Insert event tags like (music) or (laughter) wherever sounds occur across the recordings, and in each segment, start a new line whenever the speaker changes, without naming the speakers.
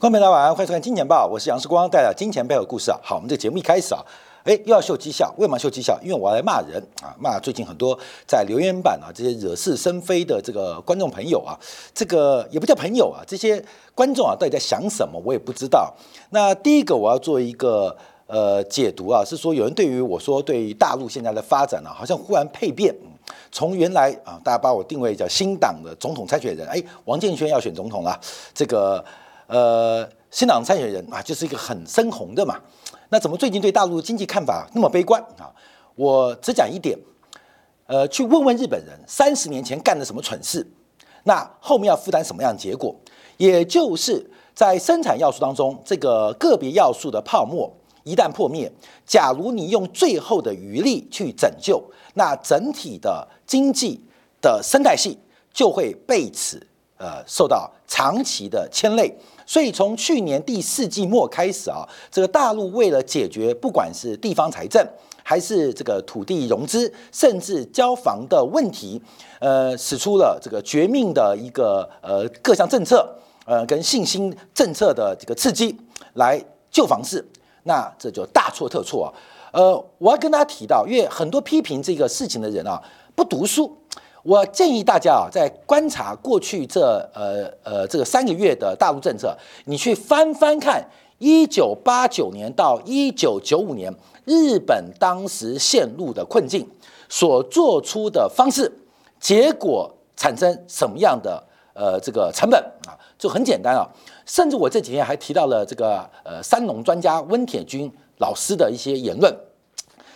朋友们，大家晚上欢迎收看《金钱报》，我是杨世光，带来金钱背后的故事啊。好，我们这个节目一开始啊，哎，又要秀绩效，为什么秀绩效？因为我要来骂人啊，骂最近很多在留言板啊这些惹是生非的这个观众朋友啊，这个也不叫朋友啊，这些观众啊到底在想什么，我也不知道。那第一个我要做一个呃解读啊，是说有人对于我说对于大陆现在的发展呢，好像忽然蜕变。从原来啊，大家把我定位叫新党的总统参选人，哎，王建轩要选总统了，这个呃新党参选人啊，就是一个很深红的嘛。那怎么最近对大陆经济看法那么悲观啊？我只讲一点，呃，去问问日本人三十年前干了什么蠢事，那后面要负担什么样的结果？也就是在生产要素当中，这个个别要素的泡沫一旦破灭，假如你用最后的余力去拯救。那整体的经济的生态系就会被此呃受到长期的牵累，所以从去年第四季末开始啊，这个大陆为了解决不管是地方财政还是这个土地融资，甚至交房的问题，呃，使出了这个绝命的一个呃各项政策，呃，跟信心政策的这个刺激来救房市，那这就大错特错啊。呃，我要跟大家提到，因为很多批评这个事情的人啊，不读书。我建议大家啊，在观察过去这呃呃这个三个月的大陆政策，你去翻翻看一九八九年到一九九五年日本当时陷入的困境所做出的方式，结果产生什么样的呃这个成本啊，就很简单啊。甚至我这几天还提到了这个呃三农专家温铁军。老师的一些言论，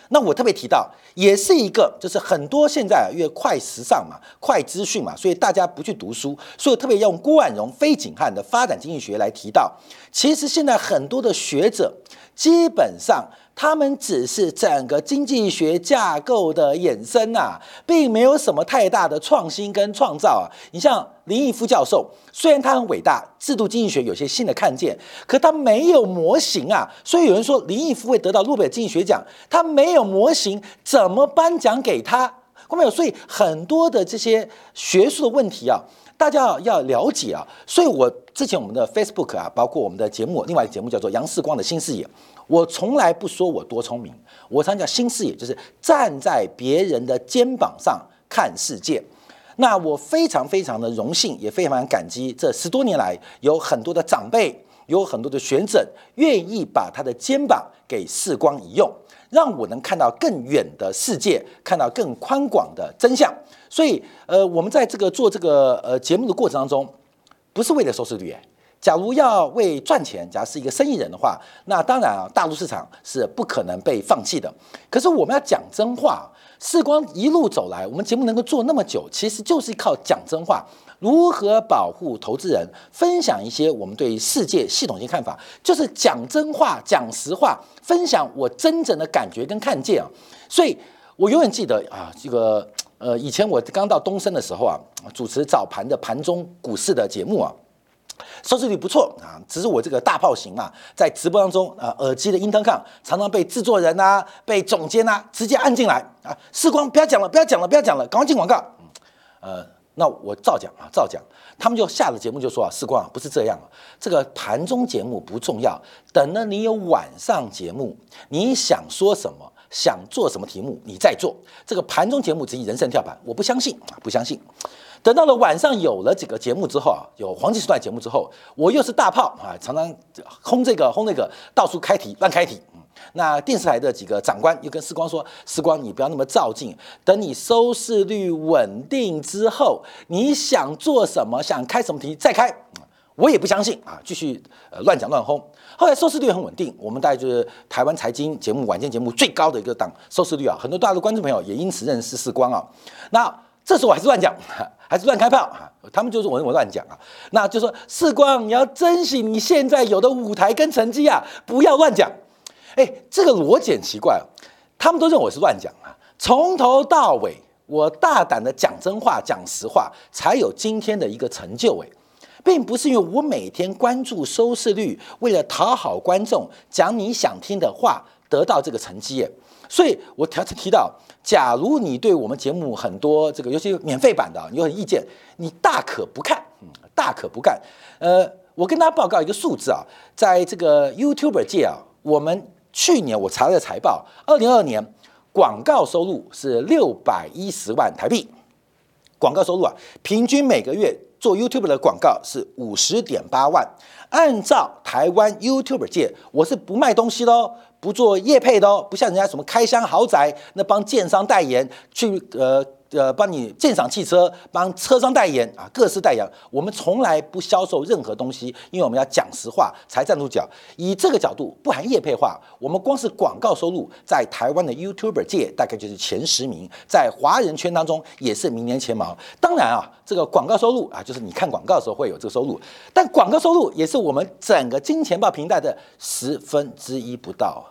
那我特别提到，也是一个，就是很多现在因为快时尚嘛，快资讯嘛，所以大家不去读书，所以特别用郭婉容、非景汉的发展经济学来提到，其实现在很多的学者基本上。他们只是整个经济学架构的衍生啊，并没有什么太大的创新跟创造啊。你像林毅夫教授，虽然他很伟大，制度经济学有些新的看见，可他没有模型啊。所以有人说林毅夫会得到诺贝尔经济学奖，他没有模型，怎么颁奖给他？看没有？所以很多的这些学术的问题啊，大家要了解啊。所以我之前我们的 Facebook 啊，包括我们的节目，另外一个节目叫做杨世光的新视野。我从来不说我多聪明，我常讲新视野，就是站在别人的肩膀上看世界。那我非常非常的荣幸，也非常感激这十多年来有很多的长辈，有很多的学者愿意把他的肩膀给世光一用，让我能看到更远的世界，看到更宽广的真相。所以，呃，我们在这个做这个呃节目的过程当中，不是为了收视率。假如要为赚钱，假如是一个生意人的话，那当然啊，大陆市场是不可能被放弃的。可是我们要讲真话，时光一路走来，我们节目能够做那么久，其实就是靠讲真话。如何保护投资人？分享一些我们对世界系统性看法，就是讲真话、讲实话，分享我真正的感觉跟看见啊。所以我永远记得啊，这个呃，以前我刚到东升的时候啊，主持早盘的盘中股市的节目啊。收视率不错啊，只是我这个大炮型啊，在直播当中啊，耳机的 intercom 常常被制作人呐、被总监呐直接按进来啊。时光不要讲了，不要讲了，不要讲了，赶快进广告。呃，那我照讲啊，照讲。他们就下了节目就说啊，时光啊不是这样，这个盘中节目不重要，等了你有晚上节目，你想说什么，想做什么题目，你再做。这个盘中节目只以人生跳板，我不相信啊，不相信。等到了晚上有了几个节目之后啊，有黄金时段节目之后，我又是大炮啊，常常轰这个轰那个，到处开题乱开题。那电视台的几个长官又跟时光说：“时光，你不要那么照进，等你收视率稳定之后，你想做什么，想开什么题再开。”我也不相信啊，继续呃乱讲乱轰。后来收视率很稳定，我们大概就是台湾财经节目晚间节目最高的一个档收视率啊，很多大陆观众朋友也因此认识时光啊。那这时候我还是乱讲。还是乱开炮啊！他们就是我我乱讲啊，那就说世光，你要珍惜你现在有的舞台跟成绩啊，不要乱讲。哎，这个逻辑很奇怪，他们都认为我是乱讲啊。从头到尾，我大胆的讲真话、讲实话，才有今天的一个成就。哎，并不是因为我每天关注收视率，为了讨好观众，讲你想听的话，得到这个成绩。所以我提提到。假如你对我们节目很多这个，尤其免费版的，你有意见，你大可不看，大可不看。呃，我跟大家报告一个数字啊，在这个 YouTube 界啊，我们去年我查了财报，二零二二年广告收入是六百一十万台币。广告收入啊，平均每个月做 YouTube 的广告是五十点八万。按照台湾 YouTube 界，我是不卖东西的哦，不做业配的哦，不像人家什么开箱豪宅，那帮建商代言去呃。呃，帮你鉴赏汽车，帮车商代言啊，各式代言。我们从来不销售任何东西，因为我们要讲实话才站住脚。以这个角度，不含业配化，我们光是广告收入，在台湾的 YouTuber 界大概就是前十名，在华人圈当中也是名列前茅。当然啊，这个广告收入啊，就是你看广告的时候会有这个收入，但广告收入也是我们整个金钱豹平台的十分之一不到，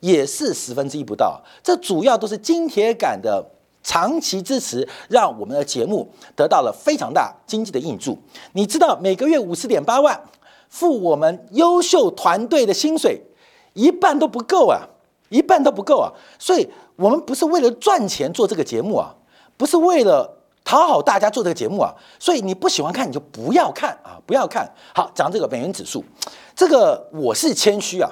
也是十分之一不到。这主要都是金铁杆的。长期支持，让我们的节目得到了非常大经济的应助。你知道，每个月五十点八万，付我们优秀团队的薪水，一半都不够啊，一半都不够啊。所以，我们不是为了赚钱做这个节目啊，不是为了讨好大家做这个节目啊。所以，你不喜欢看，你就不要看啊，不要看。好，讲这个美元指数，这个我是谦虚啊，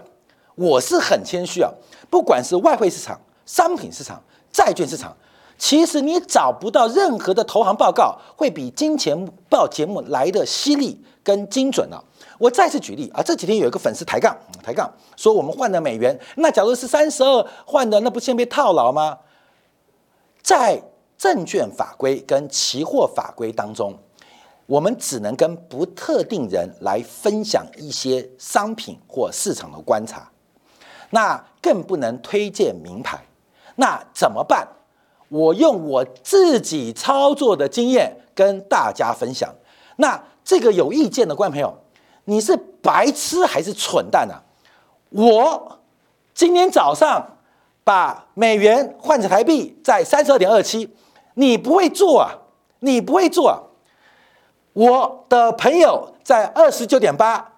我是很谦虚啊。不管是外汇市场、商品市场、债券市场。其实你找不到任何的投行报告会比金钱报节目来的犀利跟精准了。我再次举例啊，这几天有一个粉丝抬杠，抬杠说我们换的美元，那假如是三十二换的，那不先被套牢吗？在证券法规跟期货法规当中，我们只能跟不特定人来分享一些商品或市场的观察，那更不能推荐名牌。那怎么办？我用我自己操作的经验跟大家分享。那这个有意见的观众朋友，你是白痴还是蠢蛋啊？我今天早上把美元换成台币在三十二点二七，你不会做啊？你不会做啊？我的朋友在二十九点八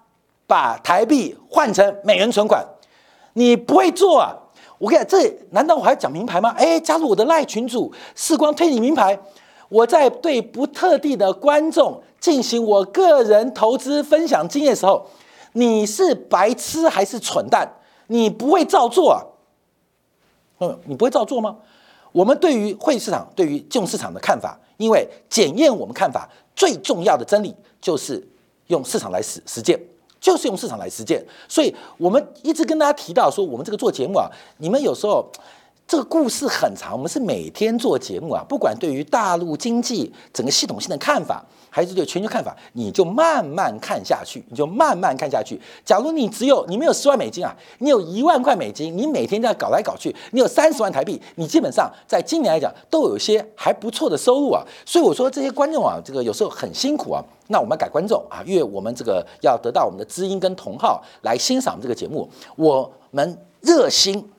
把台币换成美元存款，你不会做啊？我跟你讲，这难道我还要讲名牌吗？哎，加入我的赖群主，视光推你名牌。我在对不特定的观众进行我个人投资分享经验的时候，你是白痴还是蠢蛋？你不会照做啊？嗯，你不会照做吗？我们对于会市场、对于金融市场的看法，因为检验我们看法最重要的真理，就是用市场来实实践。就是用市场来实践，所以我们一直跟大家提到说，我们这个做节目啊，你们有时候这个故事很长，我们是每天做节目啊，不管对于大陆经济整个系统性的看法。还是对全球看法，你就慢慢看下去，你就慢慢看下去。假如你只有你没有十万美金啊，你有一万块美金，你每天这样搞来搞去，你有三十万台币，你基本上在今年来讲都有一些还不错的收入啊。所以我说这些观众啊，这个有时候很辛苦啊。那我们改观众啊，因为我们这个要得到我们的知音跟同好来欣赏这个节目，我们热心、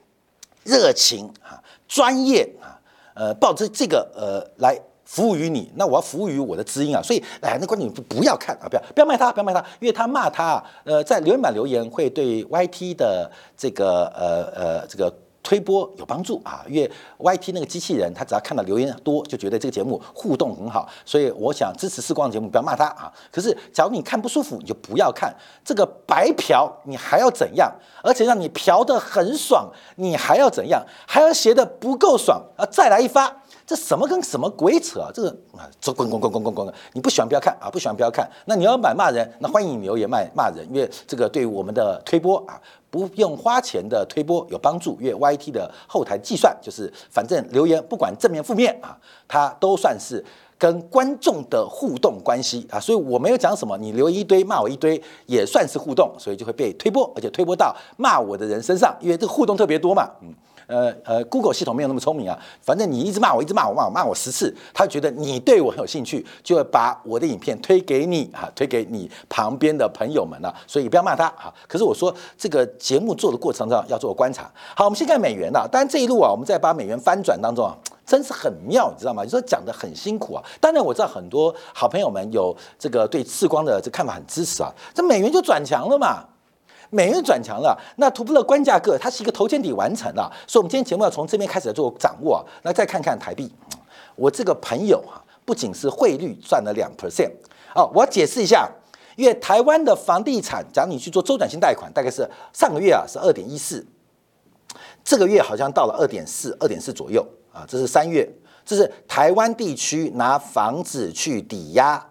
热情啊、专业啊，呃，抱着这个呃来。服务于你，那我要服务于我的知音啊，所以哎，那观众不不要看啊，不要不要卖他，不要卖他，因为他骂他，呃，在留言板留言会对 YT 的这个呃呃这个推播有帮助啊，因为 YT 那个机器人，他只要看到留言多，就觉得这个节目互动很好，所以我想支持视光的节目，不要骂他啊。可是假如你看不舒服，你就不要看这个白嫖，你还要怎样？而且让你嫖得很爽，你还要怎样？还要写的不够爽啊，再来一发。这什么跟什么鬼扯啊！这个啊，这滚滚滚滚滚滚！你不喜欢不要看啊，不喜欢不要看。那你要买骂人，那欢迎你留言骂骂人，因为这个对我们的推播啊，不用花钱的推播有帮助。因为 YT 的后台计算就是，反正留言不管正面负面啊，它都算是跟观众的互动关系啊。所以我没有讲什么，你留一堆骂我一堆，也算是互动，所以就会被推播，而且推播到骂我的人身上，因为这个互动特别多嘛，嗯。呃呃，Google 系统没有那么聪明啊，反正你一直骂我，一直骂我，骂我骂我十次，他觉得你对我很有兴趣，就会把我的影片推给你啊，推给你旁边的朋友们了。所以不要骂他啊。可是我说这个节目做的过程中要做观察。好，我们先看美元啊。当然这一路啊，我们在把美元翻转当中啊，真是很妙，你知道吗？你说讲的很辛苦啊。当然我知道很多好朋友们有这个对赤光的这看法很支持啊。这美元就转强了嘛。美元转强了，那突破了关价个，它是一个头肩底完成了，所以我们今天节目要从这边开始做掌握。那再看看台币，我这个朋友啊，不仅是汇率赚了两 percent 哦，我要解释一下，因因为台湾的房地产，假如你去做周转性贷款，大概是上个月啊是二点一四，这个月好像到了二点四，二点四左右啊，这是三月，这是台湾地区拿房子去抵押。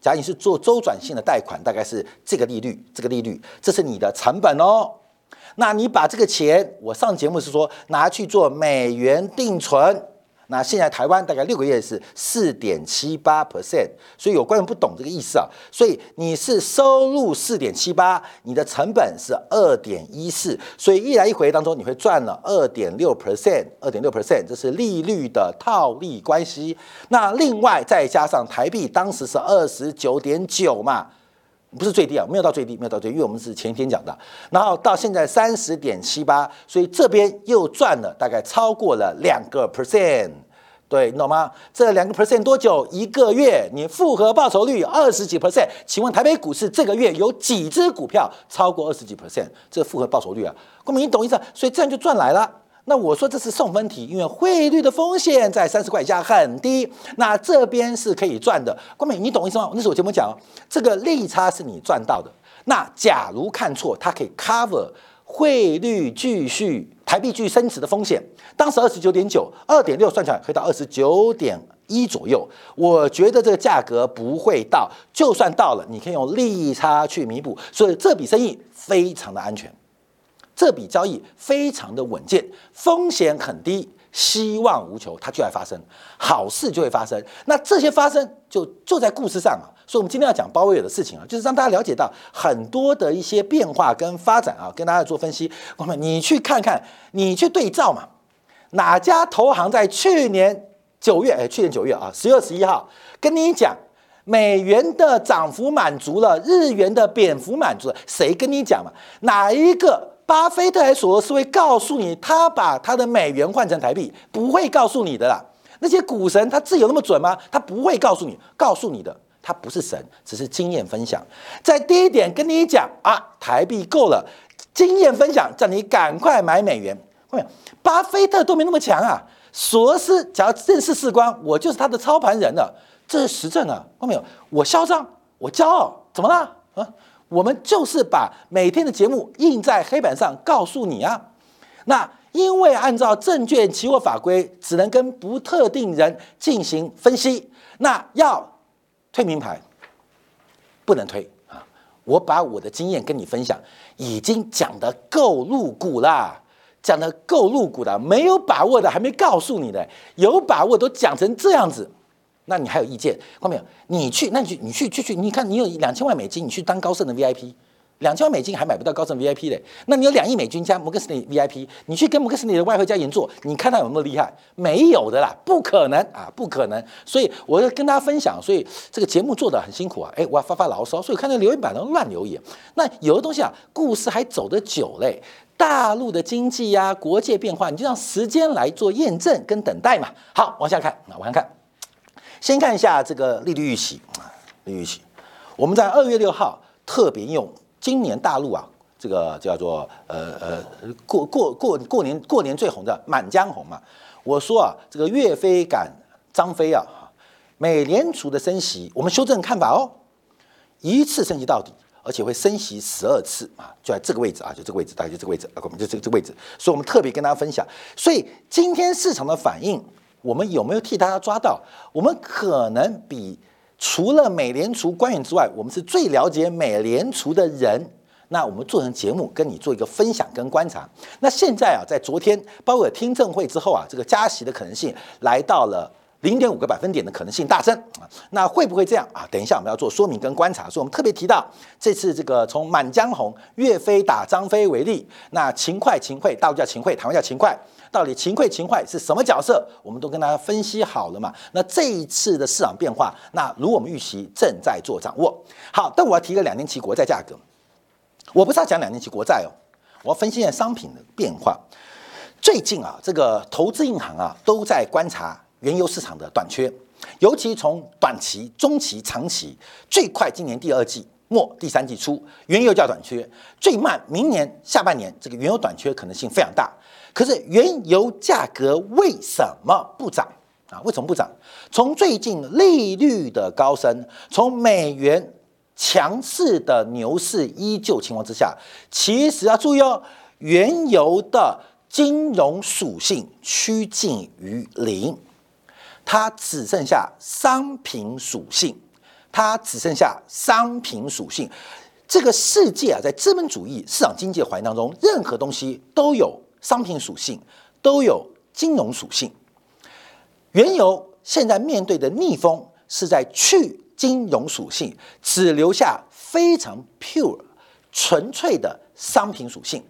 假如你是做周转性的贷款，大概是这个利率，这个利率，这是你的成本哦。那你把这个钱，我上节目是说拿去做美元定存。那现在台湾大概六个月是四点七八 percent，所以有观众不懂这个意思啊。所以你是收入四点七八，你的成本是二点一四，所以一来一回当中你会赚了二点六 percent，二点六 percent，这是利率的套利关系。那另外再加上台币当时是二十九点九嘛。不是最低啊，没有到最低，没有到最低，因为我们是前一天讲的。然后到现在三十点七八，所以这边又赚了大概超过了两个 percent，对，你懂吗？这两个 percent 多久？一个月，你复合报酬率二十几 percent。请问台北股市这个月有几只股票超过二十几 percent？这复合报酬率啊，公民你懂意思？所以这样就赚来了。那我说这是送分题，因为汇率的风险在三十块以下很低，那这边是可以赚的。光美，你懂意思吗？那是我节目讲，这个利差是你赚到的。那假如看错，它可以 cover 汇率继续台币继续升值的风险。当时二十九点九，二点六算起来可以到二十九点一左右。我觉得这个价格不会到，就算到了，你可以用利差去弥补，所以这笔生意非常的安全。这笔交易非常的稳健，风险很低，希望无穷，它就会发生，好事就会发生。那这些发生就就在故事上啊，所以我们今天要讲鲍威尔的事情啊，就是让大家了解到很多的一些变化跟发展啊，跟大家做分析。我们你去看看，你去对照嘛，哪家投行在去年九月，哎，去年九月啊，十月二十一号跟你讲，美元的涨幅满足了，日元的贬幅满足了，谁跟你讲嘛？哪一个？巴菲特还索罗斯会告诉你，他把他的美元换成台币，不会告诉你的啦。那些股神他自有那么准吗？他不会告诉你，告诉你的他不是神，只是经验分享。在第一点跟你讲啊，台币够了，经验分享叫你赶快买美元。后面巴菲特都没那么强啊，索罗斯只要认识事关，我就是他的操盘人了，这是实证啊。后面有我嚣张，我骄傲，怎么了啊？我们就是把每天的节目印在黑板上，告诉你啊。那因为按照证券期货法规，只能跟不特定人进行分析。那要推名牌，不能推啊。我把我的经验跟你分享，已经讲得够露骨啦，讲的够露骨的，没有把握的还没告诉你的，有把握都讲成这样子。那你还有意见？看到没有？你去，那你去，你去，去去，你看，你有两千万美金，你去当高盛的 VIP，两千万美金还买不到高盛 VIP 嘞。那你有两亿美金加摩根士丹利 VIP，你去跟摩根士丹利的外汇加银做，你看他有没有厉害？没有的啦，不可能啊，不可能。所以我要跟大家分享，所以这个节目做的很辛苦啊。哎，我要发发牢骚，所以看到留言板都乱留言。那有的东西啊，故事还走得久嘞。大陆的经济呀，国界变化，你就让时间来做验证跟等待嘛。好，往下看，往下看。先看一下这个利率预期啊，利率预期，我们在二月六号特别用今年大陆啊，这个叫做呃呃过过过过年过年最红的《满江红》嘛，我说啊，这个岳飞赶张飞啊，美联储的升息，我们修正看法哦，一次升息到底，而且会升息十二次啊，就在这个位置啊，就这个位置，大概就这个位置啊，我们就这个这个位置，所以我们特别跟大家分享，所以今天市场的反应。我们有没有替大家抓到？我们可能比除了美联储官员之外，我们是最了解美联储的人。那我们做成节目，跟你做一个分享跟观察。那现在啊，在昨天包括听证会之后啊，这个加息的可能性来到了。零点五个百分点的可能性大增啊，那会不会这样啊？等一下我们要做说明跟观察，所以我们特别提到这次这个从《满江红》岳飞打张飞为例，那秦桧秦桧大陆叫秦桧，台湾叫秦桧，到底秦桧秦桧是什么角色？我们都跟大家分析好了嘛。那这一次的市场变化，那如我们预期正在做掌握。好，但我要提个两年期国债价格，我不是要讲两年期国债哦，我要分析一下商品的变化。最近啊，这个投资银行啊都在观察。原油市场的短缺，尤其从短期、中期、长期，最快今年第二季末、第三季初，原油价短缺；最慢明年下半年，这个原油短缺可能性非常大。可是原油价格为什么不涨啊？为什么不涨？从最近利率的高升，从美元强势的牛市依旧情况之下，其实要注意哦，原油的金融属性趋近于零，它只剩下商品属性，它只剩下商品属性。这个世界啊，在资本主义市场经济的环境当中，任何东西都有商品属性，都有金融属性。原油现在面对的逆风是在去金融属性，只留下非常 pure 纯粹的商品属性。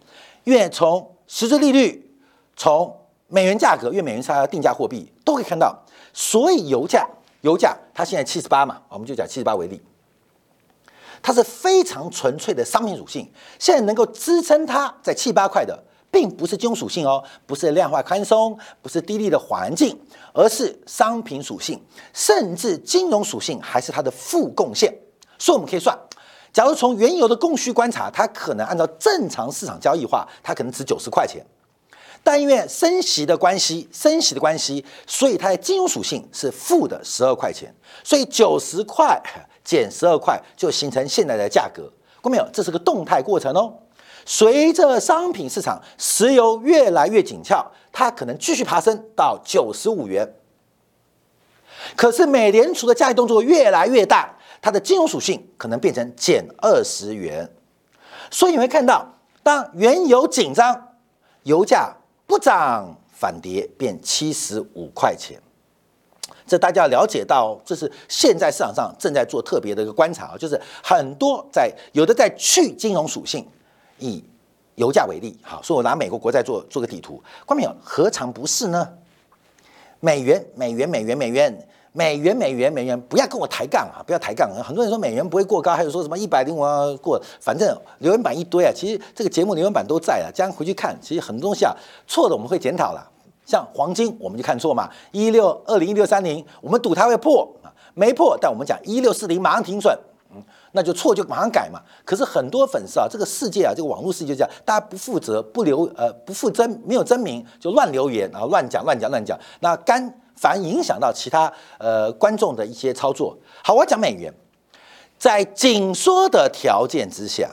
因为从实质利率、从美元价格，因为美元是它定价货币，都可以看到，所以油价，油价它现在七十八嘛，我们就讲七十八为例，它是非常纯粹的商品属性。现在能够支撑它在七八块的。并不是金融属性哦，不是量化宽松，不是低利的环境，而是商品属性，甚至金融属性还是它的负贡献。所以我们可以算，假如从原油的供需观察，它可能按照正常市场交易化，它可能值九十块钱，但因为升息的关系，升息的关系，所以它的金融属性是负的十二块钱，所以九十块减十二块就形成现在的价格。过没有？这是个动态过程哦。随着商品市场石油越来越紧俏，它可能继续爬升到九十五元。可是美联储的加息动作越来越大，它的金融属性可能变成减二十元。所以你会看到，当原油紧张，油价不涨反跌，变七十五块钱。这大家要了解到，这是现在市场上正在做特别的一个观察啊，就是很多在有的在去金融属性。以油价为例，好，所以我拿美国国债做做个底图，关没有？何尝不是呢？美元，美元，美元，美元，美元，美元，美元，不要跟我抬杠啊！不要抬杠啊！很多人说美元不会过高，还有说什么一百零五过，反正留言板一堆啊。其实这个节目留言板都在啊，将回去看，其实很多东西啊错的我们会检讨了。像黄金，我们就看错嘛，一六二零一六三零，我们赌它会破啊，没破，但我们讲一六四零马上停损。那就错就马上改嘛。可是很多粉丝啊，这个世界啊，这个网络世界这样，大家不负责、不留呃不负真没有真名就乱留言啊，乱讲乱讲乱讲，那干反而影响到其他呃观众的一些操作。好，我讲美元，在紧缩的条件之下，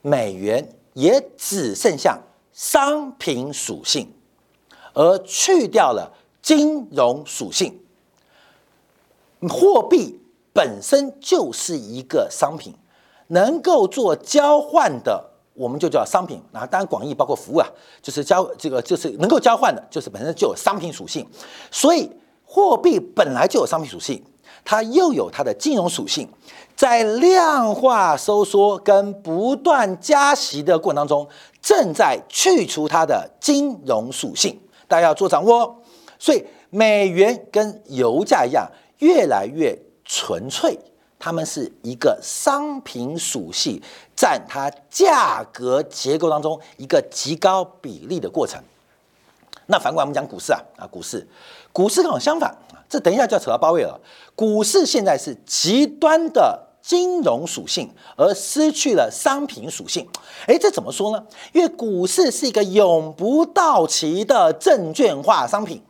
美元也只剩下商品属性，而去掉了金融属性，货币。本身就是一个商品，能够做交换的，我们就叫商品。那当然广义包括服务啊，就是交这个就是能够交换的，就是本身就有商品属性。所以货币本来就有商品属性，它又有它的金融属性，在量化收缩跟不断加息的过程当中，正在去除它的金融属性。大家要做掌握。所以美元跟油价一样，越来越。纯粹，它们是一个商品属性占它价格结构当中一个极高比例的过程。那反过来我们讲股市啊啊，股市，股市刚好相反啊，这等一下就要扯到包位了。股市现在是极端的金融属性，而失去了商品属性。诶，这怎么说呢？因为股市是一个永不到期的证券化商品，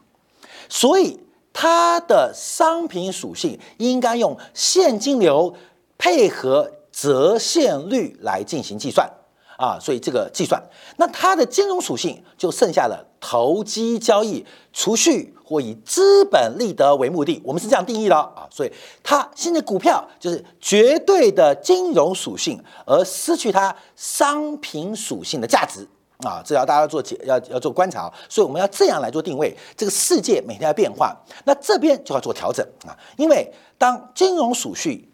所以。它的商品属性应该用现金流配合折现率来进行计算啊，所以这个计算，那它的金融属性就剩下了投机交易、储蓄或以资本利得为目的，我们是这样定义的啊，所以它现在股票就是绝对的金融属性，而失去它商品属性的价值。啊，这要大家做解，要要做观察，所以我们要这样来做定位。这个世界每天在变化，那这边就要做调整啊。因为当金融属性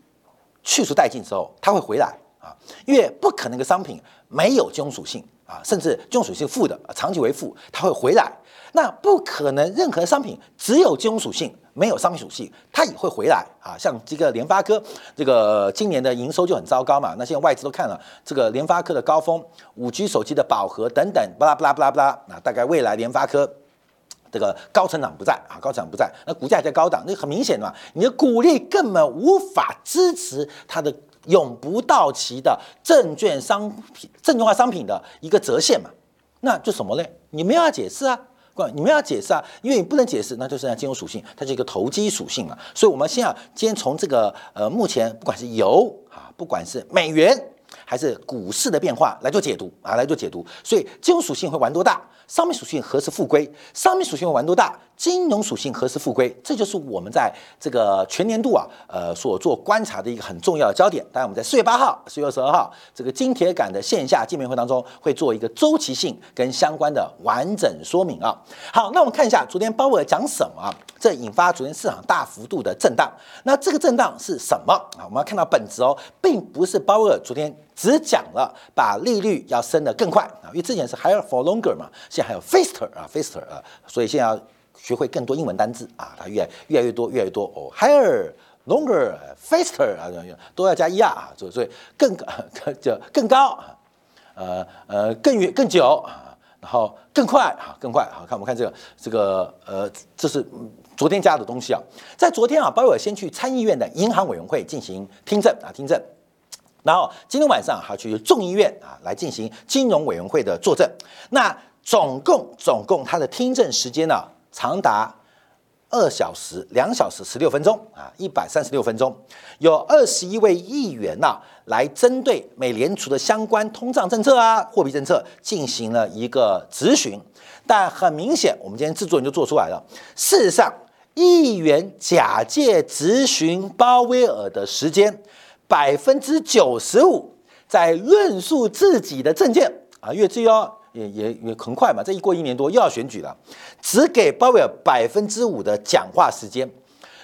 去除殆尽之后，它会回来啊。因为不可能一个商品没有金融属性啊，甚至金融属性负的，长期为负，它会回来。那不可能任何商品只有金融属性。没有商品属性，它也会回来啊。像这个联发科，这个今年的营收就很糟糕嘛。那现在外资都看了这个联发科的高峰，五 G 手机的饱和等等，巴拉巴拉巴拉巴拉。那大概未来联发科这个高成长不在啊，高成长不在，那股价在高档，那很明显嘛，你的股利根本无法支持它的永不到期的证券商品、证券化商品的一个折现嘛。那就什么嘞？你没有要解释啊。你们要解释啊，因为你不能解释，那就是金融属性，它是一个投机属性嘛。所以，我们先要先从这个呃，目前不管是油啊，不管是美元还是股市的变化来做解读啊，来做解读。所以金融属性会玩多大？商品属性何时复归？商品属性会玩多大？金融属性何时复归？这就是我们在这个全年度啊，呃，所做观察的一个很重要的焦点。当然，我们在四月八号、四月二十二号这个金铁杆的线下见面会当中，会做一个周期性跟相关的完整说明啊。好，那我们看一下昨天鲍威尔讲什么，这引发昨天市场大幅度的震荡。那这个震荡是什么啊？我们要看到本质哦，并不是鲍威尔昨天。只讲了把利率要升得更快啊，因为之前是 higher for longer 嘛，现在还有 faster 啊，faster 啊，所以现在要学会更多英文单字啊，它越越来越多，越来越多哦，higher longer faster 啊，都要加 er 啊，所以所以更 (laughs) 就更高啊，呃呃更远更久啊，然后更快啊，更快好看我们看这个这个呃，这是昨天加的东西啊，在昨天啊，鲍威尔先去参议院的银行委员会进行听证啊，听证。然后今天晚上还去众议院啊来进行金融委员会的作证，那总共总共他的听证时间呢长达二小时两小时十六分钟啊一百三十六分钟，有二十一位议员呐来针对美联储的相关通胀政策啊货币政策进行了一个质询，但很明显我们今天制作人就做出来了，事实上议员假借质询鲍威尔的时间。百分之九十五在论述自己的政见啊，因为这要也也也很快嘛，这一过一年多又要选举了，只给鲍威尔百分之五的讲话时间，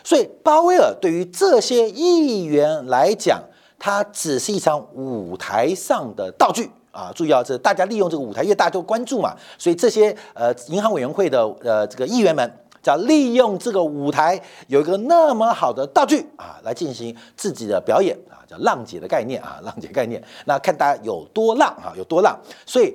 所以鲍威尔对于这些议员来讲，他只是一场舞台上的道具啊。注意啊，这大家利用这个舞台，因为大家都关注嘛，所以这些呃银行委员会的呃这个议员们。叫利用这个舞台有一个那么好的道具啊，来进行自己的表演啊，叫浪姐的概念啊，浪姐概念。那看大家有多浪啊，有多浪。所以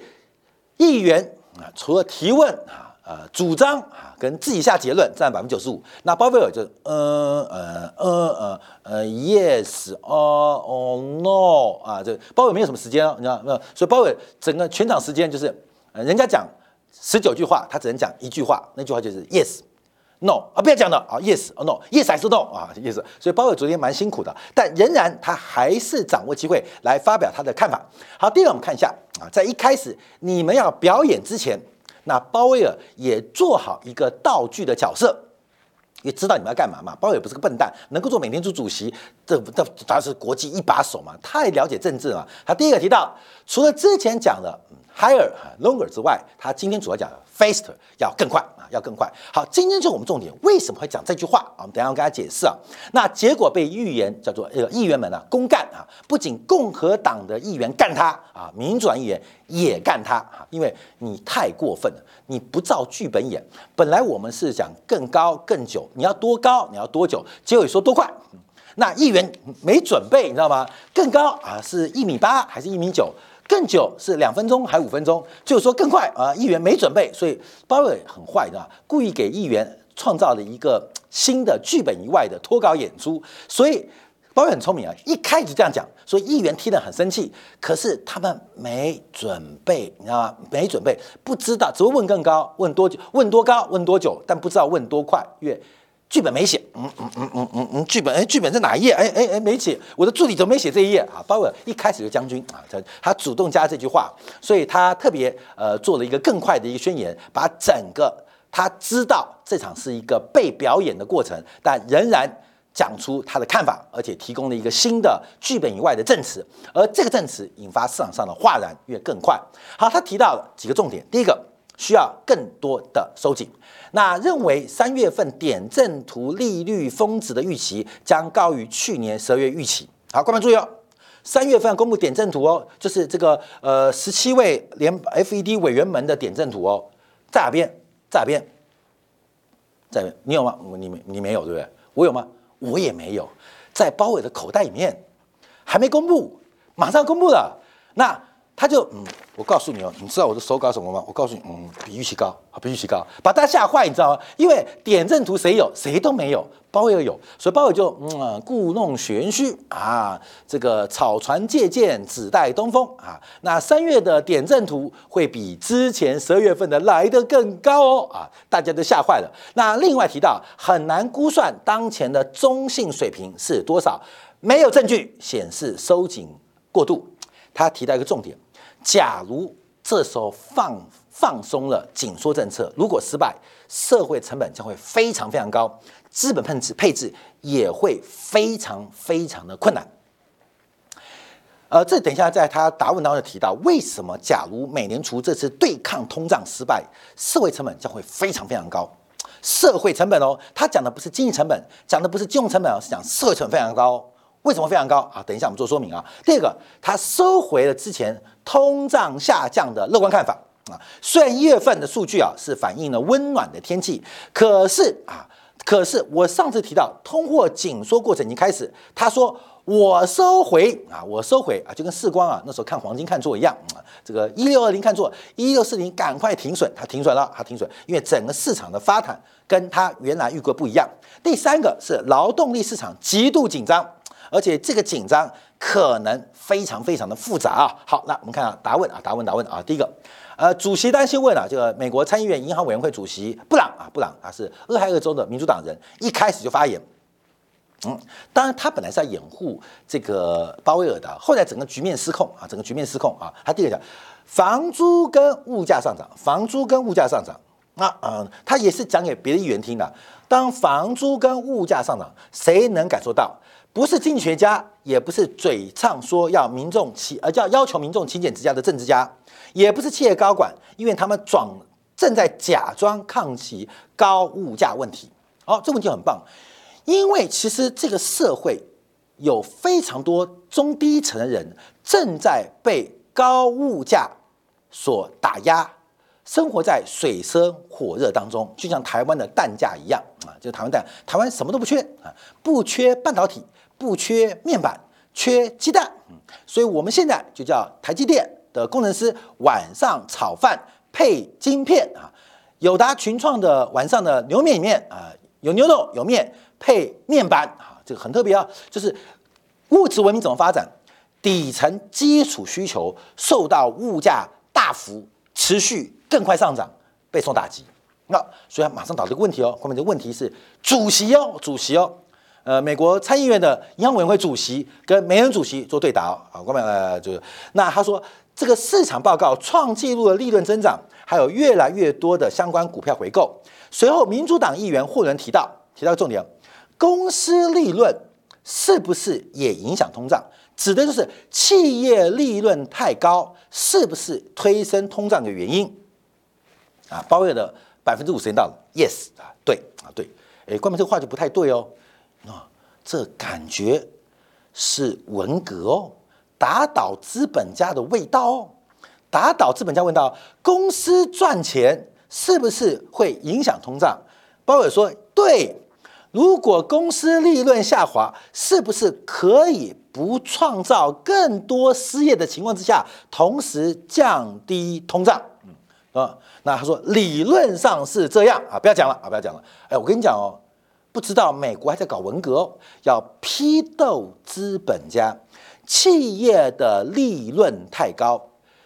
议员啊，除了提问啊，呃，主张啊，跟自己下结论占百分之九十五。那鲍威尔就嗯呃呃呃呃，yes 哦哦 no 啊，这鲍威尔没有什么时间哦，你知道没有？所以鲍威尔整个全场时间就是，人家讲十九句话，他只能讲一句话，那句话就是 yes。No 啊，不要讲了啊，yes 哦 no，yes 还是 no 啊，yes。所以鲍威尔昨天蛮辛苦的，但仍然他还是掌握机会来发表他的看法。好，第二个我们看一下啊，在一开始你们要表演之前，那鲍威尔也做好一个道具的角色，也知道你们要干嘛嘛。鲍威尔不是个笨蛋，能够做美联储主席，这这当然是国际一把手嘛，太了解政治了。他第一个提到，除了之前讲的 higher longer 之外，他今天主要讲 faster 要更快啊。要更快。好，今天就我们重点，为什么会讲这句话啊？我们等下要跟大家解释啊。那结果被预言叫做呃议员们呢公干啊，不仅共和党的议员干他啊，民主党议员也干他啊，因为你太过分了，你不照剧本演。本来我们是讲更高更久，你要多高，你要多久，结果说多快。那议员没准备，你知道吗？更高啊，是一米八还是一米九？更久是两分钟还五分钟，就是说更快啊！议员没准备，所以鲍威尔很坏的，故意给议员创造了一个新的剧本以外的脱稿演出。所以鲍威尔很聪明啊，一开始这样讲，所以议员听得很生气。可是他们没准备，你知道吗？没准备，不知道只会问更高，问多久，问多高，问多久，但不知道问多快，因为。剧本没写，嗯嗯嗯嗯嗯嗯，剧本哎，剧本在哪一页？哎哎哎，没写，我的助理怎么没写这一页啊？鲍威尔一开始就将军啊，他他主动加这句话，所以他特别呃做了一个更快的一个宣言，把整个他知道这场是一个被表演的过程，但仍然讲出他的看法，而且提供了一个新的剧本以外的证词，而这个证词引发市场上的哗然，越更快。好，他提到了几个重点，第一个需要更多的收紧。那认为三月份点阵图利率峰值的预期将高于去年十二月预期。好，观众注意哦，三月份公布点阵图哦，就是这个呃十七位联 FED 委员们的点阵图哦，在哪边？在哪边？在你有吗？你没你没有对不对？我有吗？我也没有，在包伟的口袋里面，还没公布，马上公布了。那。他就嗯，我告诉你哦，你知道我的手稿什么吗？我告诉你，嗯，比预期高，比预期高，把大家吓坏，你知道吗？因为点阵图谁有，谁都没有，鲍威尔有，所以鲍威尔就嗯，故弄玄虚啊，这个草船借箭，只待东风啊。那三月的点阵图会比之前十二月份的来得更高哦啊，大家都吓坏了。那另外提到很难估算当前的中性水平是多少。没有证据显示收紧过度。他提到一个重点：假如这时候放放松了紧缩政策，如果失败，社会成本将会非常非常高，资本配置配置也会非常非常的困难。呃，这等一下在他答问当中提到，为什么假如美联储这次对抗通胀失败，社会成本将会非常非常高？社会成本哦，他讲的不是经济成本，讲的不是金融成本，是讲社会成本非常高。为什么非常高啊？等一下我们做说明啊。第二个，他收回了之前通胀下降的乐观看法啊。虽然一月份的数据啊是反映了温暖的天气，可是啊，可是我上次提到通货紧缩过程已经开始，他说。我收回啊，我收回啊，就跟世光啊那时候看黄金看错一样啊。这个一六二零看错，一六四零赶快停损，它停损了，它停损，因为整个市场的发展跟它原来预估不一样。第三个是劳动力市场极度紧张，而且这个紧张可能非常非常的复杂啊。好，那我们看啊，答问啊，答问答问啊，第一个，呃，主席担心问了，这个美国参议院银行委员会主席布朗啊，布朗他是俄亥俄州的民主党人，一开始就发言。嗯，当然，他本来是要掩护这个鲍威尔的，后来整个局面失控啊，整个局面失控啊。他第二个讲，房租跟物价上涨，房租跟物价上涨，那嗯，他也是讲给别的议员听的。当房租跟物价上涨，谁能感受到？不是经济学家，也不是嘴唱说要民众起，呃，叫要求民众勤俭持家的政治家，也不是企业高管，因为他们装正在假装抗击高物价问题。好，这个问题很棒。因为其实这个社会有非常多中低层的人正在被高物价所打压，生活在水深火热当中，就像台湾的蛋价一样啊，就是台湾蛋，台湾什么都不缺啊，不缺半导体，不缺面板，缺鸡蛋，嗯所以我们现在就叫台积电的工程师晚上炒饭配晶片啊，友达群创的晚上的牛面里面啊有牛肉有面。配面板啊，这个很特别啊，就是物质文明怎么发展，底层基础需求受到物价大幅持续更快上涨被受打击。那所以马上导这个问题哦，后面的问题是主席哦，主席哦，呃，美国参议院的银行委员会主席跟美联主席做对答啊，后面呃就是那他说这个市场报告创纪录的利润增长，还有越来越多的相关股票回购。随后民主党议员霍伦提到提到重点。公司利润是不是也影响通胀？指的就是企业利润太高，是不是推升通胀的原因？啊，包月的百分之五十到了，yes 啊，对啊，对，哎，关门这个话就不太对哦，啊，这感觉是文革哦，打倒资本家的味道哦，打倒资本家问道，公司赚钱是不是会影响通胀？包伟说对。如果公司利润下滑，是不是可以不创造更多失业的情况之下，同时降低通胀？啊，那他说理论上是这样啊，不要讲了啊，不要讲了。哎，我跟你讲哦，不知道美国还在搞文革哦，要批斗资本家，企业的利润太高。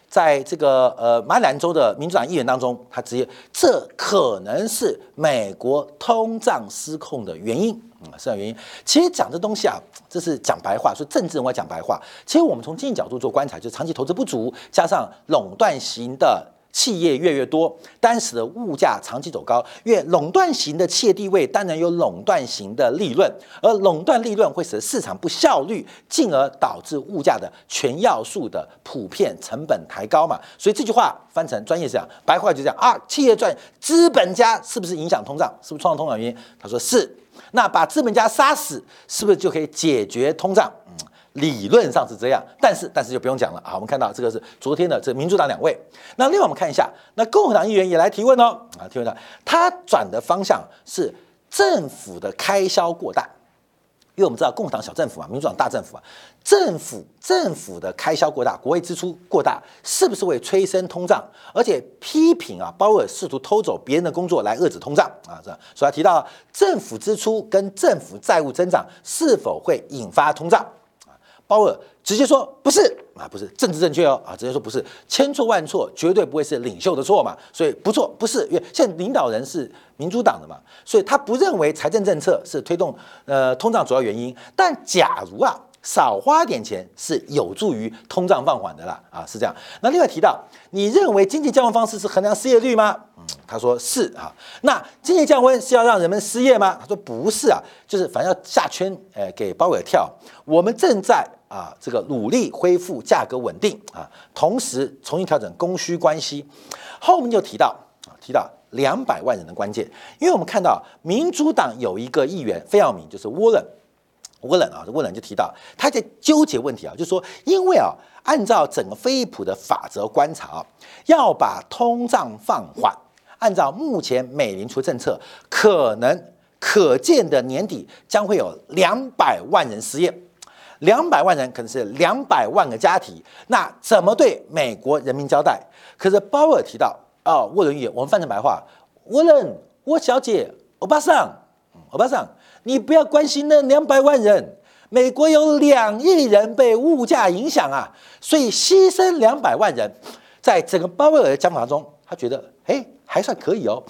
在这个呃马里兰州的民主党议员当中，他直接这可能是美国通胀失控的原因，嗯，是原因。其实讲这东西啊，这是讲白话，说政治人物讲白话。其实我们从经济角度做观察，就是长期投资不足，加上垄断型的。企业越越多，但使得物价长期走高。越垄断型的企业地位，当然有垄断型的利润，而垄断利润会使得市场不效率，进而导致物价的全要素的普遍成本抬高嘛。所以这句话翻成专业讲，白话就讲啊，企业赚，资本家是不是影响通胀？是不是创造通胀原因？他说是。那把资本家杀死，是不是就可以解决通胀？嗯。理论上是这样，但是但是就不用讲了啊。我们看到这个是昨天的这民主党两位，那另外我们看一下，那共和党议员也来提问哦啊，提问的他转的方向是政府的开销过大，因为我们知道共和党小政府啊，民主党大政府啊，政府政府的开销过大，国会支出过大，是不是会催生通胀？而且批评啊，鲍威尔试图偷走别人的工作来遏制通胀啊，这样，所以他提到政府支出跟政府债务增长是否会引发通胀？鲍尔直接说不是啊，不是政治正确哦啊，直接说不是，千错万错，绝对不会是领袖的错嘛，所以不错，不是，因为现在领导人是民主党的嘛，所以他不认为财政政策是推动呃通胀主要原因。但假如啊，少花点钱是有助于通胀放缓的啦啊，是这样。那另外提到，你认为经济降温方式是衡量失业率吗？嗯，他说是啊。那经济降温是要让人们失业吗？他说不是啊，就是反正要下圈，呃，给鲍威尔跳。我们正在。啊，这个努力恢复价格稳定啊，同时重新调整供需关系。后面就提到啊，提到两百万人的关键，因为我们看到民主党有一个议员非常有名，就是沃伦。沃伦啊，沃伦就提到他在纠结问题啊，就是说，因为啊，按照整个飞利浦的法则观察啊，要把通胀放缓，按照目前美联储政策，可能可见的年底将会有两百万人失业。两百万人可能是两百万个家庭，那怎么对美国人民交代？可是鲍威尔提到哦，沃伦语，我们翻成白话，沃伦，沃小姐，欧巴桑，欧巴桑，你不要关心那两百万人，美国有两亿人被物价影响啊，所以牺牲两百万人，在整个鲍威尔的讲法中，他觉得哎还算可以哦。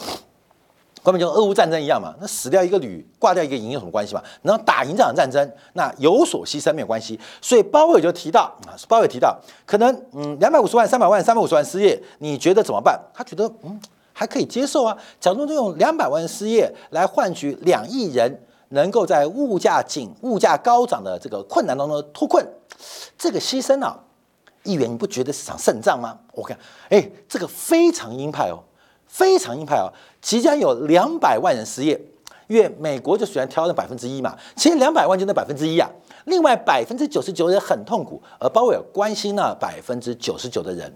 根本就俄乌战争一样嘛，那死掉一个旅，挂掉一个营有什么关系嘛？然后打赢这场战争，那有所牺牲没有关系。所以鲍威尔就提到啊，鲍威尔提到，可能嗯两百五十万、三百万、三百五十万失业，你觉得怎么办？他觉得嗯还可以接受啊。假如就用两百万失业来换取两亿人能够在物价紧、物价高涨的这个困难当中脱困，这个牺牲啊，议员你不觉得是场胜仗吗？我看，哎，这个非常鹰派哦。非常鹰派啊！即将有两百万人失业，因为美国就喜欢挑那百分之一嘛。其实两百万就那百分之一啊，另外百分之九十九人很痛苦，而鲍威尔关心那百分之九十九的人，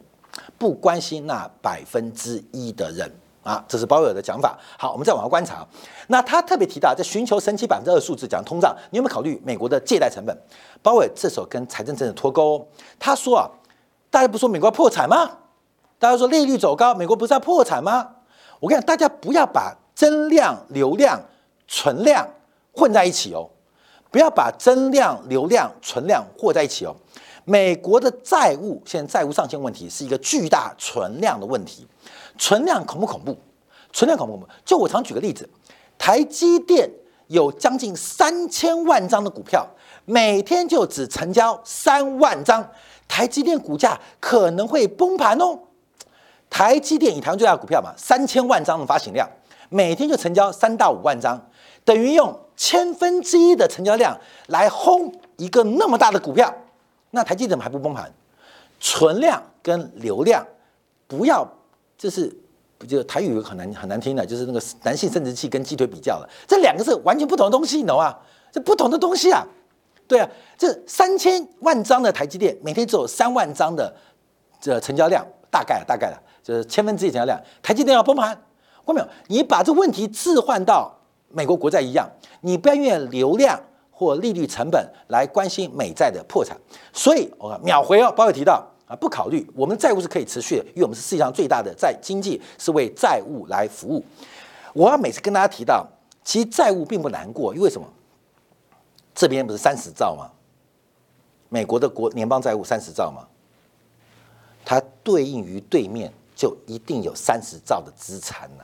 不关心那百分之一的人啊。这是鲍威尔的讲法。好，我们再往下观察。那他特别提到，在寻求神奇百分之二数字讲通胀，你有没有考虑美国的借贷成本？鲍威尔这时候跟财政政策脱钩。他说啊，大家不说美国要破产吗？大家说利率走高，美国不是要破产吗？我跟你讲，大家不要把增量、流量、存量混在一起哦，不要把增量、流量、存量混在一起哦。美国的债务现在债务上限问题是一个巨大存量的问题，存量恐不恐怖？存量恐不恐怖？就我常举个例子，台积电有将近三千万张的股票，每天就只成交三万张，台积电股价可能会崩盘哦。台积电以台湾最大的股票嘛，三千万张的发行量，每天就成交三到五万张，等于用千分之一的成交量来轰一个那么大的股票，那台积怎么还不崩盘？存量跟流量不要，就是不就台语很难很难听的，就是那个男性生殖器跟鸡腿比较了，这两个是完全不同的东西，你懂吗？这不同的东西啊，对啊，这三千万张的台积电每天只有三万张的这成交量，大概大概的。就是千分之一成交量，台积电要崩盘，看到没有？你把这问题置换到美国国债一样，你不要用流量或利率成本来关心美债的破产。所以，我秒回哦，包括提到啊，不考虑我们债务是可以持续的，因为我们是世界上最大的债经济，是为债务来服务。我要每次跟大家提到，其实债务并不难过，因为什么？这边不是三十兆吗？美国的国联邦债务三十兆吗？它对应于对面。就一定有三十兆的资产呐，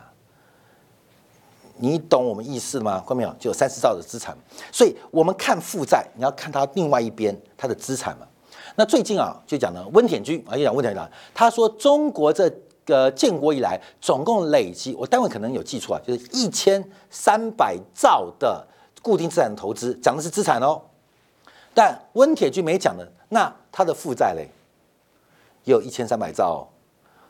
你懂我们意思吗？看到没有？就有三十兆的资产，所以我们看负债，你要看它另外一边它的资产嘛。那最近啊，就讲了，温铁军啊，就讲温铁军，他说中国这个建国以来总共累积，我单位可能有记错啊，就是一千三百兆的固定资产投资，讲的是资产哦。但温铁军没讲的，那他的负债嘞，有一千三百兆。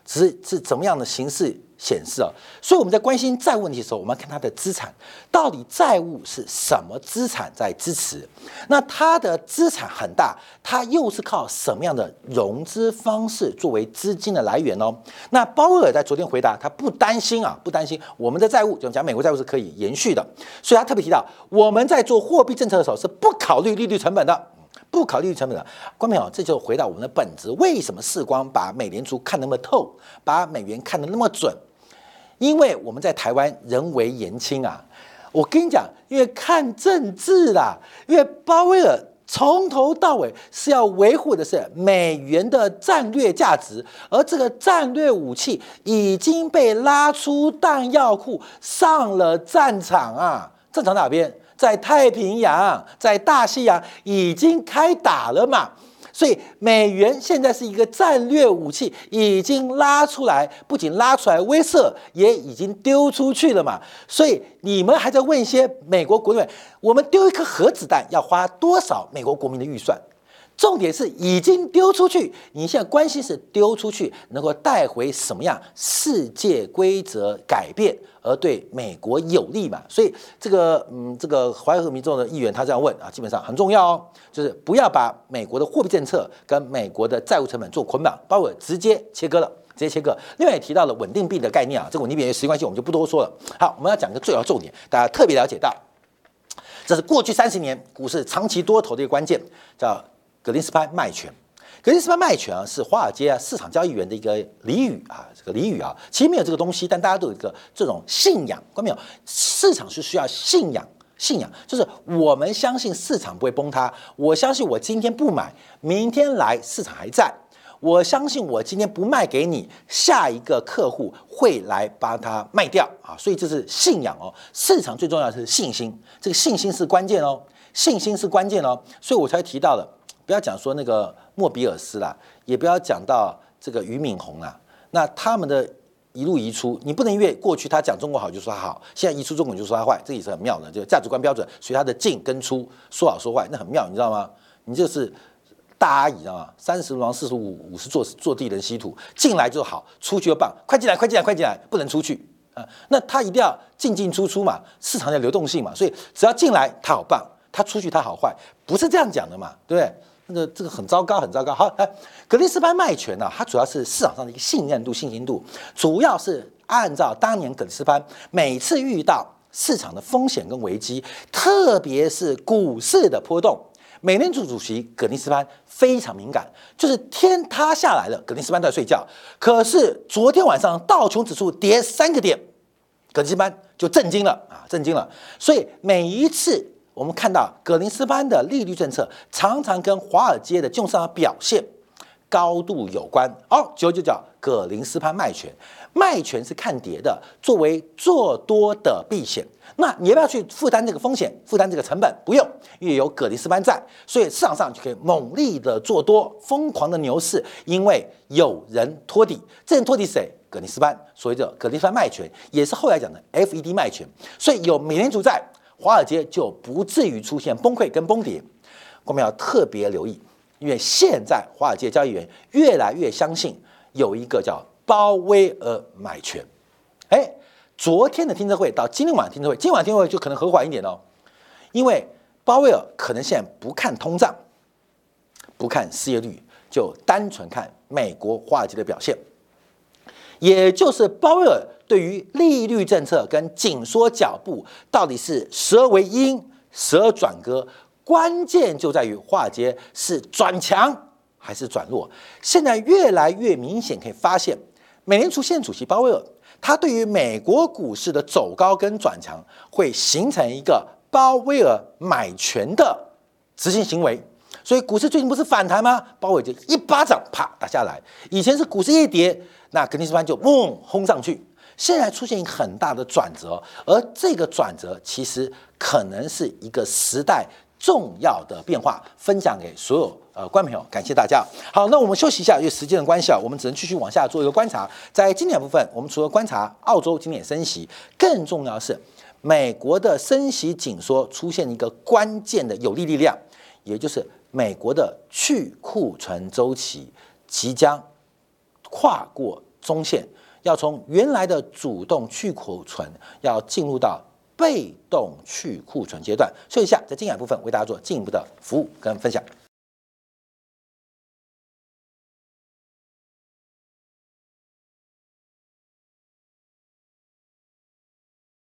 只是是怎么样的形式显示啊？所以我们在关心债务问题的时候，我们要看它的资产到底债务是什么资产在支持？那它的资产很大，它又是靠什么样的融资方式作为资金的来源呢？那鲍威尔在昨天回答，他不担心啊，不担心我们的债务，就讲美国债务是可以延续的，所以他特别提到我们在做货币政策的时候是不考虑利率成本的。不考虑成本的，关明啊，这就回到我们的本质。为什么世光把美联储看那么透，把美元看得那么准？因为我们在台湾人为言轻啊。我跟你讲，因为看政治啦，因为鲍威尔从头到尾是要维护的是美元的战略价值，而这个战略武器已经被拉出弹药库，上了战场啊！战场哪边？在太平洋，在大西洋已经开打了嘛？所以美元现在是一个战略武器，已经拉出来，不仅拉出来威慑，也已经丢出去了嘛。所以你们还在问一些美国国内，我们丢一颗核子弹要花多少美国国民的预算？重点是已经丢出去，你现在关心是丢出去能够带回什么样世界规则改变，而对美国有利嘛？所以这个嗯，这个淮河民众的议员他这样问啊，基本上很重要哦，就是不要把美国的货币政策跟美国的债务成本做捆绑，包括直接切割了，直接切割。另外也提到了稳定币的概念啊，这个稳定币时间关系我们就不多说了。好，我们要讲一个最要重点，大家特别了解到，这是过去三十年股市长期多头的一个关键，叫。格林斯潘卖权，格林斯潘卖权啊，是华尔街啊市场交易员的一个俚语啊，这个俚语啊，其实没有这个东西，但大家都有一个这种信仰，关没有？市场是需要信仰，信仰就是我们相信市场不会崩塌，我相信我今天不买，明天来市场还在，我相信我今天不卖给你，下一个客户会来把它卖掉啊，所以这是信仰哦，市场最重要的是信心，这个信心是关键哦，信心是关键哦，所以我才提到了。不要讲说那个莫比尔斯啦，也不要讲到这个俞敏洪啦，那他们的一路移出，你不能因为过去他讲中国好就说他好，现在移出中国就说他坏，这也是很妙的，就价值观标准随他的进跟出，说好说坏，那很妙，你知道吗？你就是大阿姨知道吗？三十如狼四十五，五十坐坐地人稀土，进来就好，出去就棒，快进来，快进来，快进来，不能出去啊！那他一定要进进出出嘛，市场的流动性嘛，所以只要进来他好棒，他出去他好坏，不是这样讲的嘛，对不对？那个这个很糟糕，很糟糕。好，来，格林斯潘卖权呢，它主要是市场上的一个信任度、信心度，主要是按照当年格林斯潘每次遇到市场的风险跟危机，特别是股市的波动，美联储主席格林斯潘非常敏感，就是天塌下来了，格林斯潘在睡觉。可是昨天晚上道琼指数跌三个点，格林斯潘就震惊了啊，震惊了。所以每一次。我们看到格林斯潘的利率政策常常跟华尔街的金融市场表现高度有关。哦，就就叫格林斯潘卖权，卖权是看跌的，作为做多的避险。那你要不要去负担这个风险，负担这个成本？不用，因为有格林斯潘在，所以市场上就可以猛力的做多，疯狂的牛市，因为有人托底。这人托底谁？格林斯潘，所谓的格林斯潘卖权，也是后来讲的 FED 卖权。所以有美联储在。华尔街就不至于出现崩溃跟崩跌，我们要特别留意，因为现在华尔街交易员越来越相信有一个叫鲍威尔买权。哎，昨天的听证会到今天晚上听证会，今晚听证会就可能和缓一点哦，因为鲍威尔可能现在不看通胀，不看失业率，就单纯看美国华尔街的表现，也就是鲍威尔。对于利率政策跟紧缩脚步，到底是时而为阴，时而转鸽，关键就在于华尔街是转强还是转弱。现在越来越明显，可以发现，美联储现主席鲍威尔，他对于美国股市的走高跟转强，会形成一个鲍威尔买权的执行行为。所以股市最近不是反弹吗？鲍威尔就一巴掌啪打下来。以前是股市一跌，那格林斯潘就嗡轰上去。现在出现一个很大的转折，而这个转折其实可能是一个时代重要的变化，分享给所有呃观众朋友，感谢大家。好，那我们休息一下，因为时间的关系啊，我们只能继续往下做一个观察。在经典部分，我们除了观察澳洲今年升息，更重要的是美国的升息紧缩出现一个关键的有利力量，也就是美国的去库存周期即将跨过中线。要从原来的主动去库存，要进入到被动去库存阶段。所以下，在精彩部分为大家做进一步的服务跟分享。